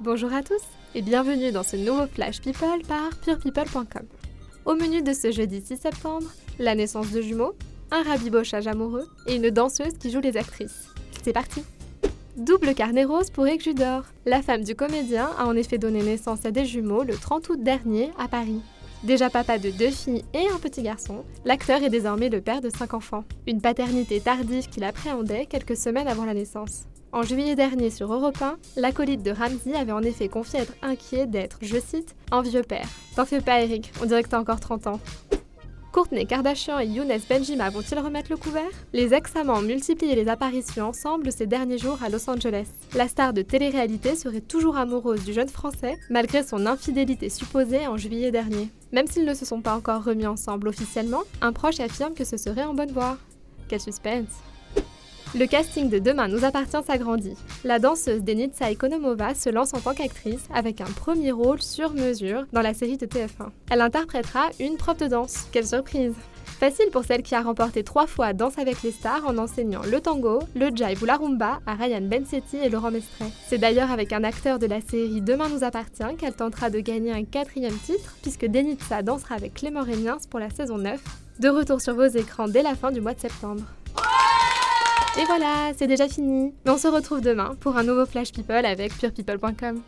Bonjour à tous et bienvenue dans ce nouveau Flash People par purepeople.com. Au menu de ce jeudi 6 septembre, la naissance de jumeaux, un rabibochage amoureux et une danseuse qui joue les actrices. C'est parti Double carnet rose pour Judor. La femme du comédien a en effet donné naissance à des jumeaux le 30 août dernier à Paris. Déjà papa de deux filles et un petit garçon, l'acteur est désormais le père de cinq enfants. Une paternité tardive qu'il appréhendait quelques semaines avant la naissance. En juillet dernier sur Europe 1, l'acolyte de Ramsey avait en effet confié être inquiet d'être, je cite, un vieux père. T'en fais pas Eric, on dirait que t'as encore 30 ans. Courtney Kardashian et Younes Benjima vont-ils remettre le couvert? Les ex-amants ont multiplié les apparitions ensemble ces derniers jours à Los Angeles. La star de télé-réalité serait toujours amoureuse du jeune français, malgré son infidélité supposée en juillet dernier. Même s'ils ne se sont pas encore remis ensemble officiellement, un proche affirme que ce serait en bonne voie. Quel suspense le casting de Demain nous appartient s'agrandit. La danseuse Denitsa Ekonomova se lance en tant qu'actrice avec un premier rôle sur mesure dans la série de TF1. Elle interprétera une prof de danse. Quelle surprise Facile pour celle qui a remporté trois fois Danse avec les stars en enseignant le tango, le jive ou la rumba à Ryan Bensetti et Laurent Mestret. C'est d'ailleurs avec un acteur de la série Demain nous appartient qu'elle tentera de gagner un quatrième titre puisque Denitsa dansera avec Clément Rémiens pour la saison 9. De retour sur vos écrans dès la fin du mois de septembre. Et voilà, c'est déjà fini. On se retrouve demain pour un nouveau Flash People avec purepeople.com.